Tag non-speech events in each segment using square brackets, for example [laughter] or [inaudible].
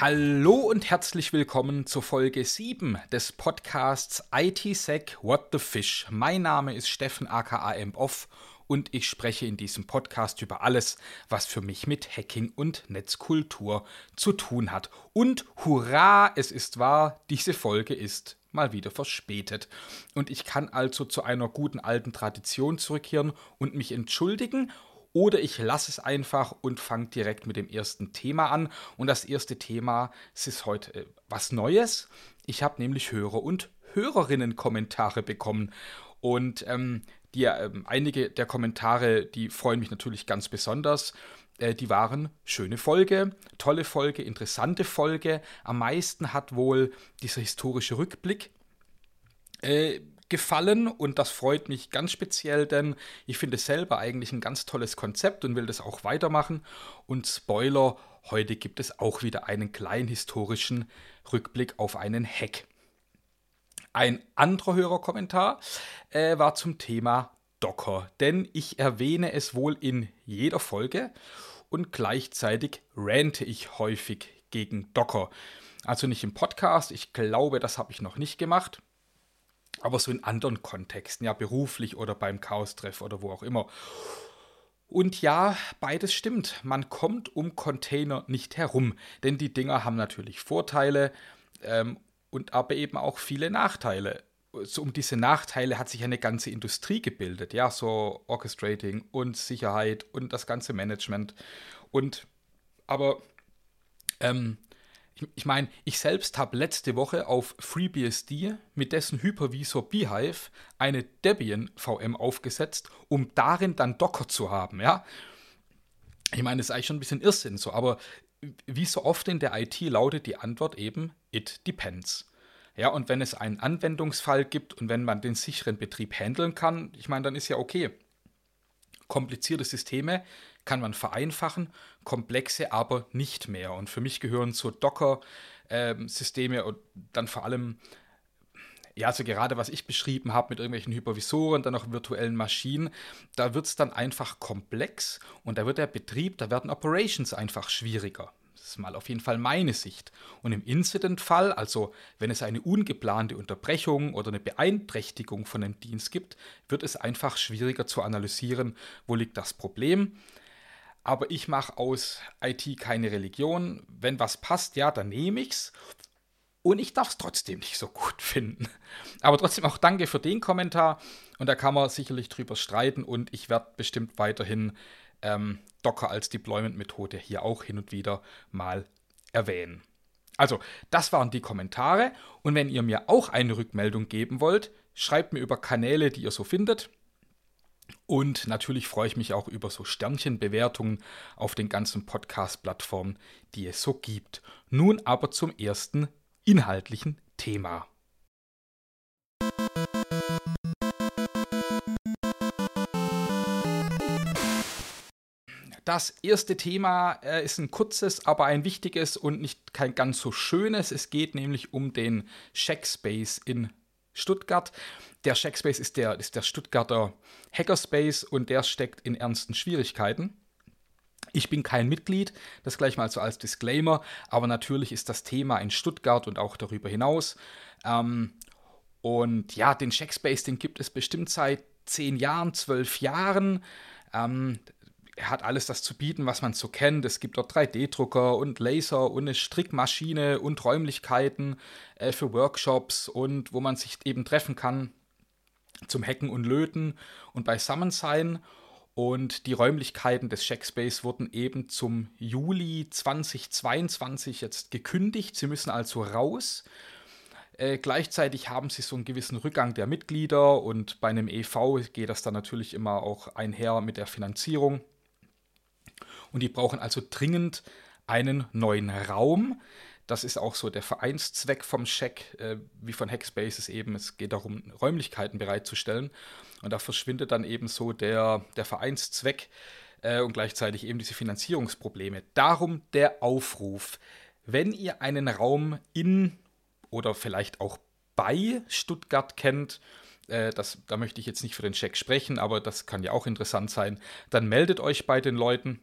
Hallo und herzlich willkommen zur Folge 7 des Podcasts ITSec What the Fish. Mein Name ist Steffen aka Off und ich spreche in diesem Podcast über alles, was für mich mit Hacking und Netzkultur zu tun hat. Und hurra, es ist wahr, diese Folge ist mal wieder verspätet. Und ich kann also zu einer guten alten Tradition zurückkehren und mich entschuldigen oder ich lasse es einfach und fange direkt mit dem ersten Thema an. Und das erste Thema ist heute äh, was Neues. Ich habe nämlich Hörer und Hörerinnen Kommentare bekommen. Und ähm, die, äh, einige der Kommentare, die freuen mich natürlich ganz besonders. Äh, die waren schöne Folge, tolle Folge, interessante Folge. Am meisten hat wohl dieser historische Rückblick äh, gefallen und das freut mich ganz speziell, denn ich finde es selber eigentlich ein ganz tolles Konzept und will das auch weitermachen. Und Spoiler, heute gibt es auch wieder einen kleinen historischen Rückblick auf einen Hack. Ein anderer Hörerkommentar äh, war zum Thema Docker, denn ich erwähne es wohl in jeder Folge und gleichzeitig rante ich häufig gegen Docker. Also nicht im Podcast, ich glaube, das habe ich noch nicht gemacht aber so in anderen Kontexten, ja, beruflich oder beim Chaos-Treff oder wo auch immer. Und ja, beides stimmt. Man kommt um Container nicht herum, denn die Dinger haben natürlich Vorteile ähm, und aber eben auch viele Nachteile. So um diese Nachteile hat sich eine ganze Industrie gebildet, ja, so Orchestrating und Sicherheit und das ganze Management. Und aber ähm, ich, meine, ich selbst habe letzte Woche auf FreeBSD mit dessen Hypervisor Beehive eine Debian VM aufgesetzt, um darin dann Docker zu haben, ja. Ich meine, das ist eigentlich schon ein bisschen Irrsinn so, aber wie so oft in der IT lautet die Antwort eben, it depends. Ja, und wenn es einen Anwendungsfall gibt und wenn man den sicheren Betrieb handeln kann, ich meine, dann ist ja okay. Komplizierte Systeme kann man vereinfachen, komplexe aber nicht mehr. Und für mich gehören so Docker-Systeme ähm, und dann vor allem, ja, also gerade was ich beschrieben habe mit irgendwelchen Hypervisoren, dann auch virtuellen Maschinen, da wird es dann einfach komplex und da wird der Betrieb, da werden Operations einfach schwieriger. Das ist mal auf jeden Fall meine Sicht. Und im Incident-Fall, also wenn es eine ungeplante Unterbrechung oder eine Beeinträchtigung von einem Dienst gibt, wird es einfach schwieriger zu analysieren, wo liegt das Problem. Aber ich mache aus IT keine Religion. Wenn was passt, ja, dann nehme ich's. Und ich darf es trotzdem nicht so gut [laughs] finden. Aber trotzdem auch danke für den Kommentar. Und da kann man sicherlich drüber streiten. Und ich werde bestimmt weiterhin ähm, Docker als Deployment-Methode hier auch hin und wieder mal erwähnen. Also, das waren die Kommentare. Und wenn ihr mir auch eine Rückmeldung geben wollt, schreibt mir über Kanäle, die ihr so findet. Und natürlich freue ich mich auch über so Sternchenbewertungen auf den ganzen Podcast-Plattformen, die es so gibt. Nun aber zum ersten inhaltlichen Thema. Das erste Thema äh, ist ein kurzes, aber ein wichtiges und nicht kein ganz so schönes. Es geht nämlich um den Checkspace in Stuttgart. Der Checkspace ist der, ist der Stuttgarter Hackerspace und der steckt in ernsten Schwierigkeiten. Ich bin kein Mitglied, das gleich mal so als Disclaimer, aber natürlich ist das Thema in Stuttgart und auch darüber hinaus. Ähm, und ja, den Checkspace, den gibt es bestimmt seit zehn Jahren, zwölf Jahren. Ähm, er hat alles das zu bieten, was man so kennt. Es gibt dort 3D-Drucker und Laser und eine Strickmaschine und Räumlichkeiten äh, für Workshops und wo man sich eben treffen kann zum Hacken und Löten und beisammen sein. Und die Räumlichkeiten des Checkspace wurden eben zum Juli 2022 jetzt gekündigt. Sie müssen also raus. Äh, gleichzeitig haben sie so einen gewissen Rückgang der Mitglieder und bei einem EV geht das dann natürlich immer auch einher mit der Finanzierung und die brauchen also dringend einen neuen Raum. Das ist auch so der Vereinszweck vom Check, äh, wie von Hackspaces eben. Es geht darum, Räumlichkeiten bereitzustellen. Und da verschwindet dann eben so der, der Vereinszweck äh, und gleichzeitig eben diese Finanzierungsprobleme. Darum der Aufruf. Wenn ihr einen Raum in oder vielleicht auch bei Stuttgart kennt, äh, das, da möchte ich jetzt nicht für den Check sprechen, aber das kann ja auch interessant sein, dann meldet euch bei den Leuten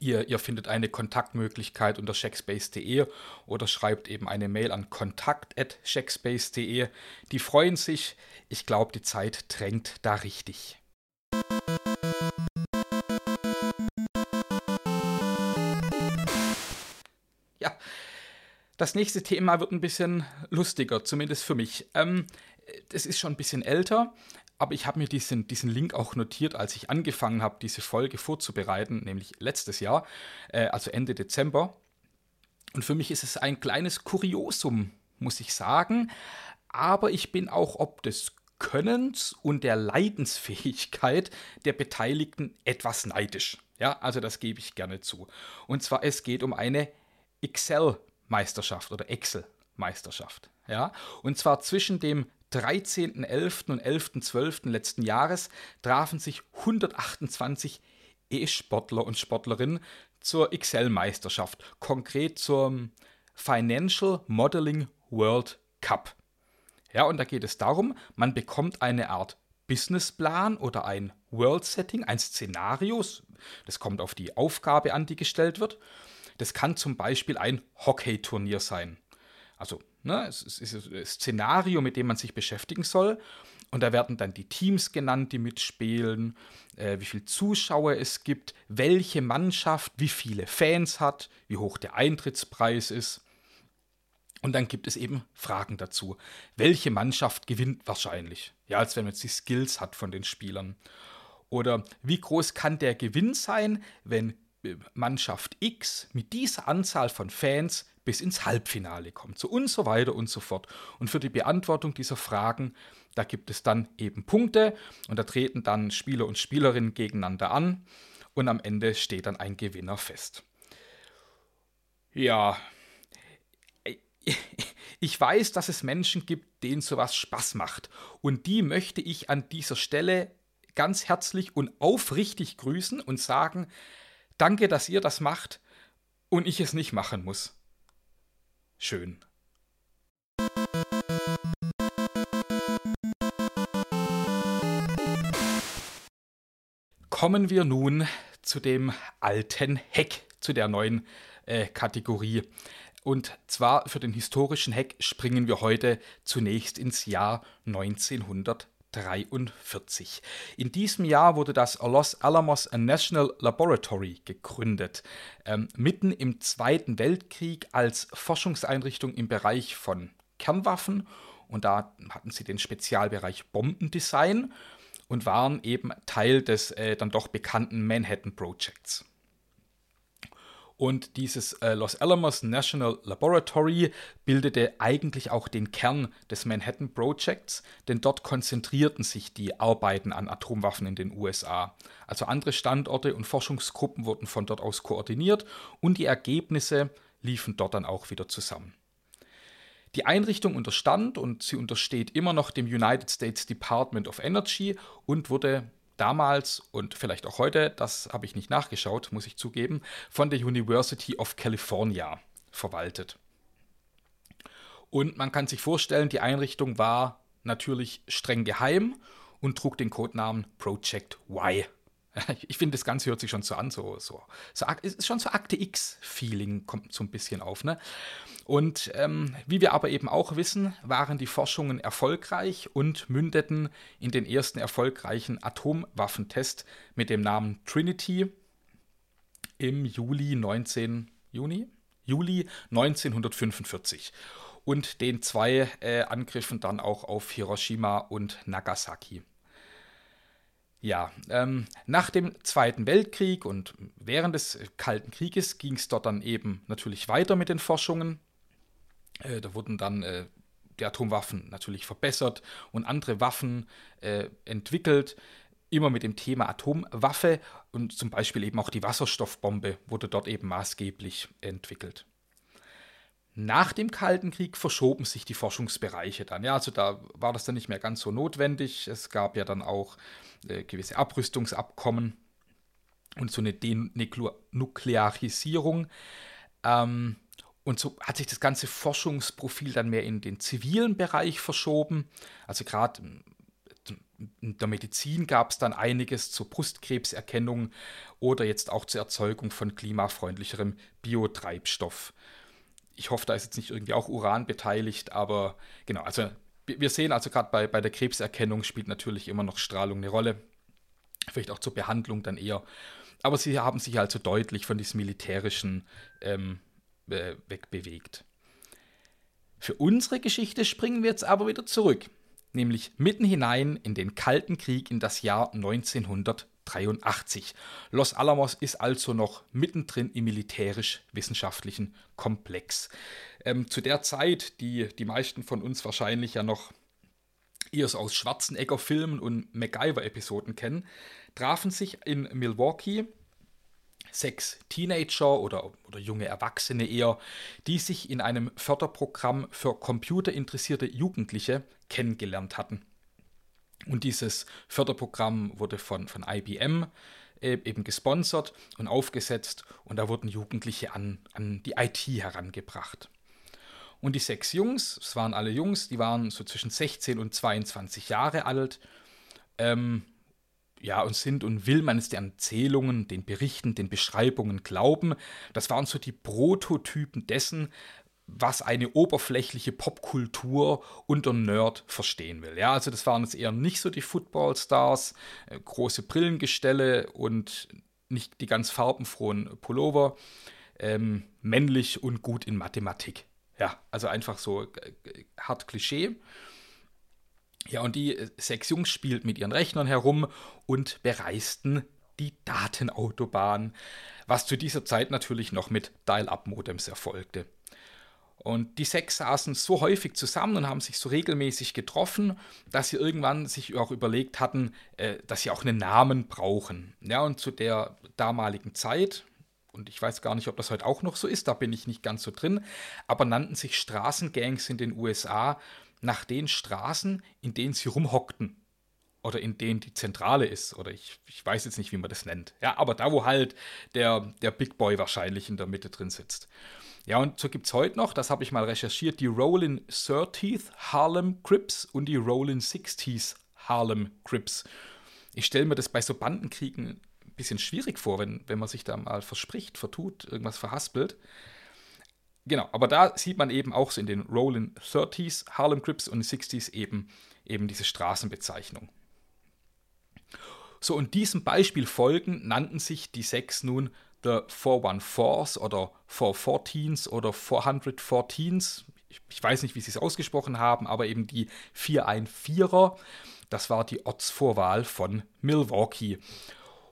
Ihr, ihr, findet eine Kontaktmöglichkeit unter checkspace.de oder schreibt eben eine Mail an kontakt.checkspace.de. Die freuen sich. Ich glaube, die Zeit drängt da richtig. Ja, das nächste Thema wird ein bisschen lustiger, zumindest für mich. Ähm, das ist schon ein bisschen älter, aber ich habe mir diesen, diesen Link auch notiert, als ich angefangen habe, diese Folge vorzubereiten, nämlich letztes Jahr, äh, also Ende Dezember. Und für mich ist es ein kleines Kuriosum, muss ich sagen. Aber ich bin auch ob des Könnens und der Leidensfähigkeit der Beteiligten etwas neidisch. Ja, also das gebe ich gerne zu. Und zwar, es geht um eine Excel-Meisterschaft oder Excel-Meisterschaft. Ja, und zwar zwischen dem 13.11. und 11.12. letzten Jahres trafen sich 128 E-Sportler und Sportlerinnen zur Excel-Meisterschaft, konkret zum Financial Modeling World Cup. Ja, und da geht es darum, man bekommt eine Art Businessplan oder ein World Setting, ein Szenario. Das kommt auf die Aufgabe an, die gestellt wird. Das kann zum Beispiel ein Hockey-Turnier sein. Also Ne? Es ist ein Szenario, mit dem man sich beschäftigen soll. Und da werden dann die Teams genannt, die mitspielen, äh, wie viele Zuschauer es gibt, welche Mannschaft wie viele Fans hat, wie hoch der Eintrittspreis ist. Und dann gibt es eben Fragen dazu. Welche Mannschaft gewinnt wahrscheinlich? Ja, als wenn man jetzt die Skills hat von den Spielern. Oder wie groß kann der Gewinn sein, wenn äh, Mannschaft X mit dieser Anzahl von Fans bis ins Halbfinale kommt. So und so weiter und so fort. Und für die Beantwortung dieser Fragen, da gibt es dann eben Punkte und da treten dann Spieler und Spielerinnen gegeneinander an und am Ende steht dann ein Gewinner fest. Ja, [laughs] ich weiß, dass es Menschen gibt, denen sowas Spaß macht. Und die möchte ich an dieser Stelle ganz herzlich und aufrichtig grüßen und sagen, danke, dass ihr das macht und ich es nicht machen muss schön. Kommen wir nun zu dem alten Heck, zu der neuen äh, Kategorie. Und zwar für den historischen Heck springen wir heute zunächst ins Jahr 1900. 1943. In diesem Jahr wurde das Los Alamos National Laboratory gegründet, ähm, mitten im Zweiten Weltkrieg als Forschungseinrichtung im Bereich von Kernwaffen. Und da hatten sie den Spezialbereich Bombendesign und waren eben Teil des äh, dann doch bekannten Manhattan Projects. Und dieses äh, Los Alamos National Laboratory bildete eigentlich auch den Kern des Manhattan Projects, denn dort konzentrierten sich die Arbeiten an Atomwaffen in den USA. Also andere Standorte und Forschungsgruppen wurden von dort aus koordiniert und die Ergebnisse liefen dort dann auch wieder zusammen. Die Einrichtung unterstand und sie untersteht immer noch dem United States Department of Energy und wurde damals und vielleicht auch heute, das habe ich nicht nachgeschaut, muss ich zugeben, von der University of California verwaltet. Und man kann sich vorstellen, die Einrichtung war natürlich streng geheim und trug den Codenamen Project Y. [laughs] Ich finde, das Ganze hört sich schon so an, so, so, so ist schon so Akte X-Feeling kommt so ein bisschen auf. Ne? Und ähm, wie wir aber eben auch wissen, waren die Forschungen erfolgreich und mündeten in den ersten erfolgreichen Atomwaffentest mit dem Namen Trinity im Juli 19 Juni? Juli 1945 und den zwei äh, Angriffen dann auch auf Hiroshima und Nagasaki. Ja, ähm, nach dem Zweiten Weltkrieg und während des Kalten Krieges ging es dort dann eben natürlich weiter mit den Forschungen. Äh, da wurden dann äh, die Atomwaffen natürlich verbessert und andere Waffen äh, entwickelt, immer mit dem Thema Atomwaffe und zum Beispiel eben auch die Wasserstoffbombe wurde dort eben maßgeblich entwickelt. Nach dem Kalten Krieg verschoben sich die Forschungsbereiche dann. Ja, also da war das dann nicht mehr ganz so notwendig. Es gab ja dann auch äh, gewisse Abrüstungsabkommen und so eine Denuklearisierung. Ähm, und so hat sich das ganze Forschungsprofil dann mehr in den zivilen Bereich verschoben. Also gerade in der Medizin gab es dann einiges zur Brustkrebserkennung oder jetzt auch zur Erzeugung von klimafreundlicherem Biotreibstoff. Ich hoffe, da ist jetzt nicht irgendwie auch Uran beteiligt, aber genau, also wir sehen also gerade bei, bei der Krebserkennung spielt natürlich immer noch Strahlung eine Rolle. Vielleicht auch zur Behandlung dann eher. Aber sie haben sich also deutlich von diesem militärischen ähm, äh, wegbewegt. Für unsere Geschichte springen wir jetzt aber wieder zurück nämlich mitten hinein in den Kalten Krieg in das Jahr 1983. Los Alamos ist also noch mittendrin im militärisch-wissenschaftlichen Komplex. Ähm, zu der Zeit, die die meisten von uns wahrscheinlich ja noch eher aus Schwarzenegger-Filmen und MacGyver-Episoden kennen, trafen sich in Milwaukee sechs Teenager oder, oder junge Erwachsene eher, die sich in einem Förderprogramm für computerinteressierte Jugendliche kennengelernt hatten. Und dieses Förderprogramm wurde von, von IBM äh, eben gesponsert und aufgesetzt und da wurden Jugendliche an, an die IT herangebracht. Und die sechs Jungs, es waren alle Jungs, die waren so zwischen 16 und 22 Jahre alt, ähm, ja, und sind und will man es den Erzählungen, den Berichten, den Beschreibungen glauben. Das waren so die Prototypen dessen, was eine oberflächliche Popkultur unter Nerd verstehen will. Ja, also das waren jetzt eher nicht so die Footballstars, äh, große Brillengestelle und nicht die ganz farbenfrohen Pullover, ähm, männlich und gut in Mathematik. Ja, also einfach so äh, hart Klischee. Ja, und die äh, sechs Jungs spielten mit ihren Rechnern herum und bereisten die Datenautobahn, was zu dieser Zeit natürlich noch mit Dial-up-Modems erfolgte. Und die sechs saßen so häufig zusammen und haben sich so regelmäßig getroffen, dass sie irgendwann sich auch überlegt hatten, äh, dass sie auch einen Namen brauchen. Ja, und zu der damaligen Zeit, und ich weiß gar nicht, ob das heute auch noch so ist, da bin ich nicht ganz so drin, aber nannten sich Straßengangs in den USA nach den Straßen, in denen sie rumhockten. Oder in denen die Zentrale ist. Oder ich, ich weiß jetzt nicht, wie man das nennt. Ja, aber da, wo halt der, der Big Boy wahrscheinlich in der Mitte drin sitzt. Ja, und so gibt es heute noch, das habe ich mal recherchiert, die Rollin 30th Harlem Crips und die Rollin 60th Harlem Crips. Ich stelle mir das bei so Bandenkriegen ein bisschen schwierig vor, wenn, wenn man sich da mal verspricht, vertut, irgendwas verhaspelt. Genau, aber da sieht man eben auch so in den Rollin 30s, Harlem Crips und 60s eben, eben diese Straßenbezeichnung. So, und diesem Beispiel folgen nannten sich die sechs nun The 414s oder 414s oder 414s. Ich, ich weiß nicht, wie sie es ausgesprochen haben, aber eben die 414er. Das war die Ortsvorwahl von Milwaukee.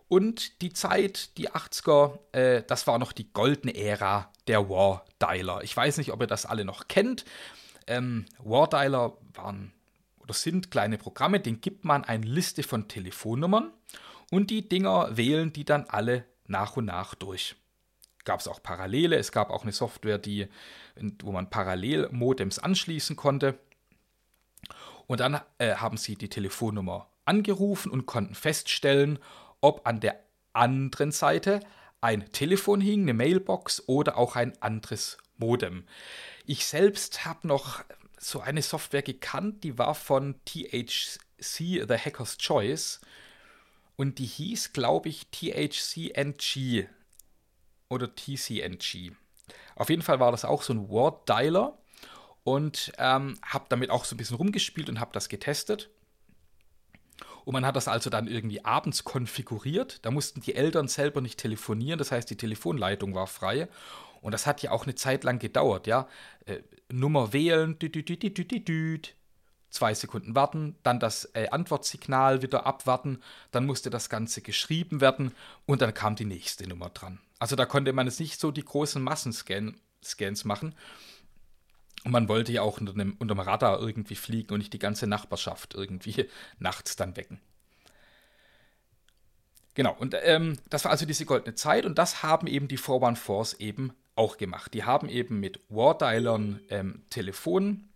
Und die Zeit, die 80er, äh, das war noch die goldene Ära der War Dialer. Ich weiß nicht, ob ihr das alle noch kennt. Ähm, War Dialer waren oder sind kleine Programme, denen gibt man eine Liste von Telefonnummern und die Dinger wählen die dann alle nach und nach durch. Gab es auch Parallele, es gab auch eine Software, die, wo man parallel Modems anschließen konnte. Und dann äh, haben sie die Telefonnummer angerufen und konnten feststellen, ob an der anderen Seite ein Telefon hing, eine Mailbox oder auch ein anderes Modem. Ich selbst habe noch so eine Software gekannt, die war von THC, The Hacker's Choice. Und die hieß, glaube ich, THCNG oder TCNG. Auf jeden Fall war das auch so ein Word-Dialer und ähm, habe damit auch so ein bisschen rumgespielt und habe das getestet. Und man hat das also dann irgendwie abends konfiguriert. Da mussten die Eltern selber nicht telefonieren, das heißt, die Telefonleitung war frei. Und das hat ja auch eine Zeit lang gedauert, ja. Äh, Nummer wählen, düt, düt, düt, düt, düt, zwei Sekunden warten, dann das äh, Antwortsignal wieder abwarten, dann musste das Ganze geschrieben werden und dann kam die nächste Nummer dran. Also da konnte man jetzt nicht so die großen Massenscans machen. Und man wollte ja auch unter dem, unter dem Radar irgendwie fliegen und nicht die ganze Nachbarschaft irgendwie [laughs] nachts dann wecken. Genau, und ähm, das war also diese goldene Zeit und das haben eben die 414s eben auch gemacht. Die haben eben mit Wardialern ähm, Telefonnummern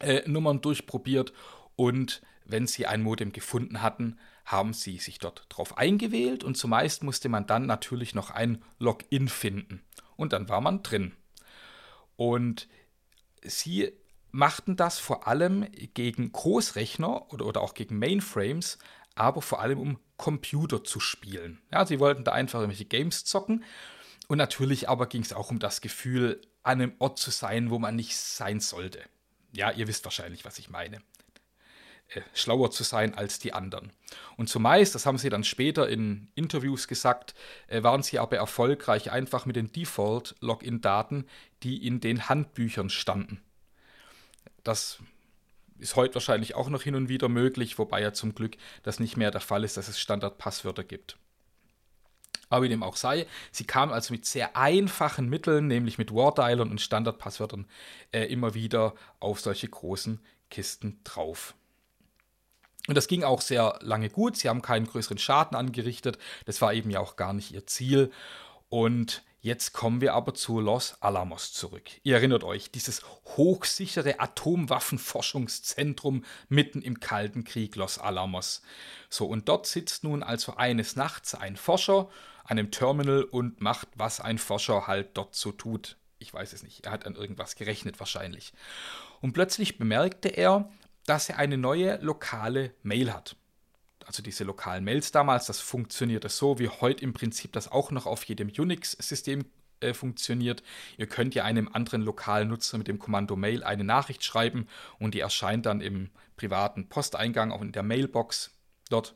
äh, durchprobiert und wenn sie ein Modem gefunden hatten, haben sie sich dort drauf eingewählt und zumeist musste man dann natürlich noch ein Login finden und dann war man drin. Und sie machten das vor allem gegen Großrechner oder, oder auch gegen Mainframes, aber vor allem um Computer zu spielen. Ja, sie wollten da einfach irgendwelche Games zocken. Und natürlich aber ging es auch um das Gefühl, an einem Ort zu sein, wo man nicht sein sollte. Ja, ihr wisst wahrscheinlich, was ich meine. Äh, schlauer zu sein als die anderen. Und zumeist, das haben sie dann später in Interviews gesagt, äh, waren sie aber erfolgreich einfach mit den Default-Login-Daten, die in den Handbüchern standen. Das ist heute wahrscheinlich auch noch hin und wieder möglich, wobei ja zum Glück das nicht mehr der Fall ist, dass es Standardpasswörter gibt. Wie dem auch sei, sie kamen also mit sehr einfachen Mitteln, nämlich mit Wardialern und Standardpasswörtern, äh, immer wieder auf solche großen Kisten drauf. Und das ging auch sehr lange gut. Sie haben keinen größeren Schaden angerichtet. Das war eben ja auch gar nicht ihr Ziel. Und jetzt kommen wir aber zu Los Alamos zurück. Ihr erinnert euch, dieses hochsichere Atomwaffenforschungszentrum mitten im Kalten Krieg Los Alamos. So, und dort sitzt nun also eines Nachts ein Forscher an einem Terminal und macht, was ein Forscher halt dort so tut. Ich weiß es nicht. Er hat an irgendwas gerechnet wahrscheinlich. Und plötzlich bemerkte er, dass er eine neue lokale Mail hat. Also diese lokalen Mails damals, das funktionierte so, wie heute im Prinzip das auch noch auf jedem Unix-System äh, funktioniert. Ihr könnt ja einem anderen lokalen Nutzer mit dem Kommando Mail eine Nachricht schreiben und die erscheint dann im privaten Posteingang, auch in der Mailbox dort.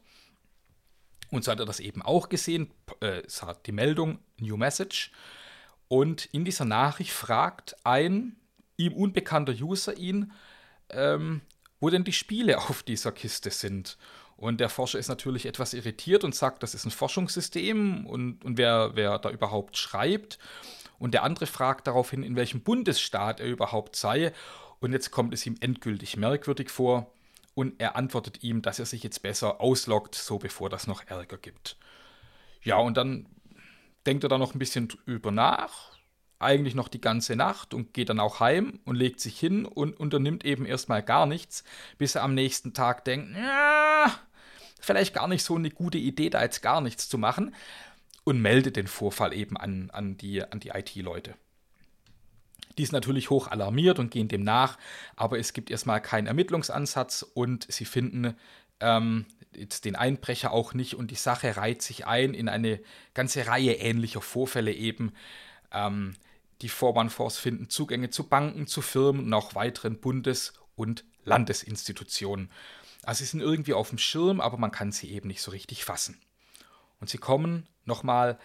Und so hat er das eben auch gesehen. Äh, es hat die Meldung New Message. Und in dieser Nachricht fragt ein ihm unbekannter User ihn, ähm, wo denn die Spiele [laughs] auf dieser Kiste sind. Und der Forscher ist natürlich etwas irritiert und sagt, das ist ein Forschungssystem und, und wer, wer da überhaupt schreibt. Und der andere fragt daraufhin, in welchem Bundesstaat er überhaupt sei. Und jetzt kommt es ihm endgültig merkwürdig vor. Und er antwortet ihm, dass er sich jetzt besser ausloggt, so bevor das noch Ärger gibt. Ja, und dann denkt er da noch ein bisschen drüber nach, eigentlich noch die ganze Nacht und geht dann auch heim und legt sich hin und unternimmt eben erstmal gar nichts, bis er am nächsten Tag denkt, vielleicht gar nicht so eine gute Idee, da jetzt gar nichts zu machen und meldet den Vorfall eben an, an die, an die IT-Leute. Die sind natürlich hoch alarmiert und gehen dem nach, aber es gibt erstmal keinen Ermittlungsansatz und sie finden ähm, jetzt den Einbrecher auch nicht und die Sache reiht sich ein in eine ganze Reihe ähnlicher Vorfälle eben. Ähm, die 414 finden Zugänge zu Banken, zu Firmen und auch weiteren Bundes- und Landesinstitutionen. Also sie sind irgendwie auf dem Schirm, aber man kann sie eben nicht so richtig fassen. Und sie kommen nochmal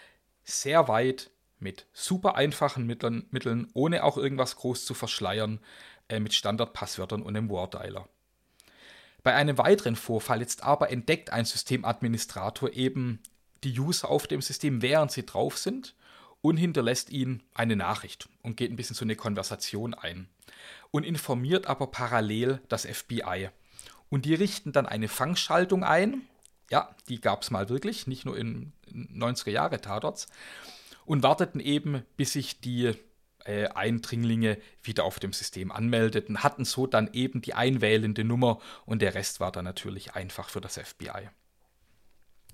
sehr weit mit super einfachen Mitteln, Mitteln, ohne auch irgendwas groß zu verschleiern, äh, mit Standardpasswörtern und einem Wardialer. Bei einem weiteren Vorfall jetzt aber entdeckt ein Systemadministrator eben die User auf dem System, während sie drauf sind und hinterlässt ihnen eine Nachricht und geht ein bisschen so eine Konversation ein und informiert aber parallel das FBI. Und die richten dann eine Fangschaltung ein. Ja, die gab es mal wirklich, nicht nur in 90er Jahre Tatorts. Und warteten eben, bis sich die äh, Eindringlinge wieder auf dem System anmeldeten, hatten so dann eben die einwählende Nummer und der Rest war dann natürlich einfach für das FBI.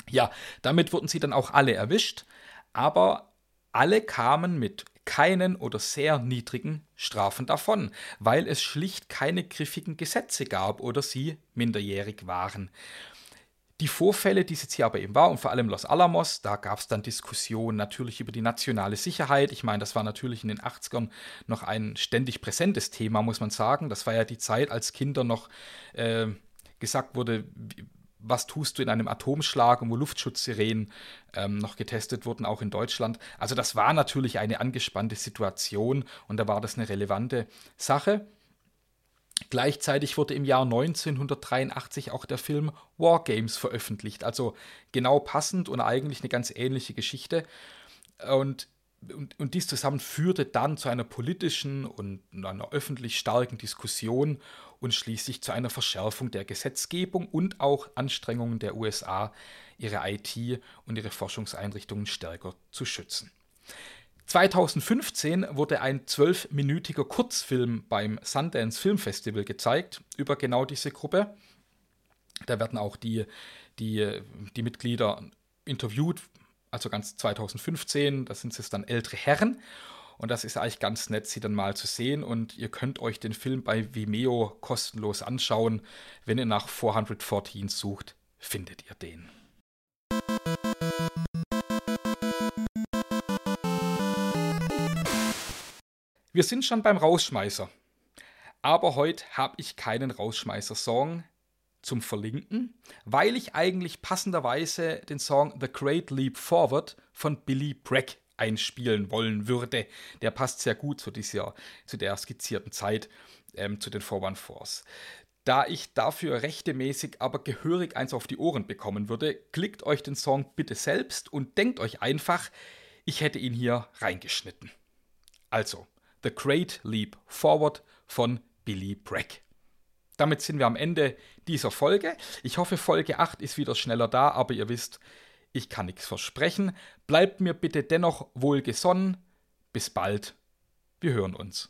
Ja, damit wurden sie dann auch alle erwischt, aber alle kamen mit keinen oder sehr niedrigen Strafen davon, weil es schlicht keine griffigen Gesetze gab oder sie minderjährig waren. Die Vorfälle, die es jetzt hier aber eben war, und vor allem Los Alamos, da gab es dann Diskussionen natürlich über die nationale Sicherheit. Ich meine, das war natürlich in den 80ern noch ein ständig präsentes Thema, muss man sagen. Das war ja die Zeit, als Kinder noch äh, gesagt wurde, was tust du in einem Atomschlag und wo Luftschutzsirenen ähm, noch getestet wurden, auch in Deutschland. Also das war natürlich eine angespannte Situation und da war das eine relevante Sache. Gleichzeitig wurde im Jahr 1983 auch der Film War Games veröffentlicht, also genau passend und eigentlich eine ganz ähnliche Geschichte. Und und, und dies zusammen führte dann zu einer politischen und einer öffentlich starken Diskussion und schließlich zu einer Verschärfung der Gesetzgebung und auch Anstrengungen der USA, ihre IT und ihre Forschungseinrichtungen stärker zu schützen. 2015 wurde ein zwölfminütiger Kurzfilm beim Sundance Film Festival gezeigt über genau diese Gruppe. Da werden auch die, die, die Mitglieder interviewt, also ganz 2015, da sind es dann ältere Herren. Und das ist eigentlich ganz nett, sie dann mal zu sehen. Und ihr könnt euch den Film bei Vimeo kostenlos anschauen. Wenn ihr nach 414 sucht, findet ihr den. Wir sind schon beim Rausschmeißer. Aber heute habe ich keinen Rausschmeißer-Song zum Verlinken, weil ich eigentlich passenderweise den Song The Great Leap Forward von Billy Bragg einspielen wollen würde. Der passt sehr gut zu dieser, zu der skizzierten Zeit, ähm, zu den 414s. Da ich dafür rechtemäßig aber gehörig eins auf die Ohren bekommen würde, klickt euch den Song bitte selbst und denkt euch einfach, ich hätte ihn hier reingeschnitten. Also, The Great Leap Forward von Billy Bragg. Damit sind wir am Ende dieser Folge. Ich hoffe, Folge 8 ist wieder schneller da, aber ihr wisst, ich kann nichts versprechen. Bleibt mir bitte dennoch wohlgesonnen. Bis bald. Wir hören uns.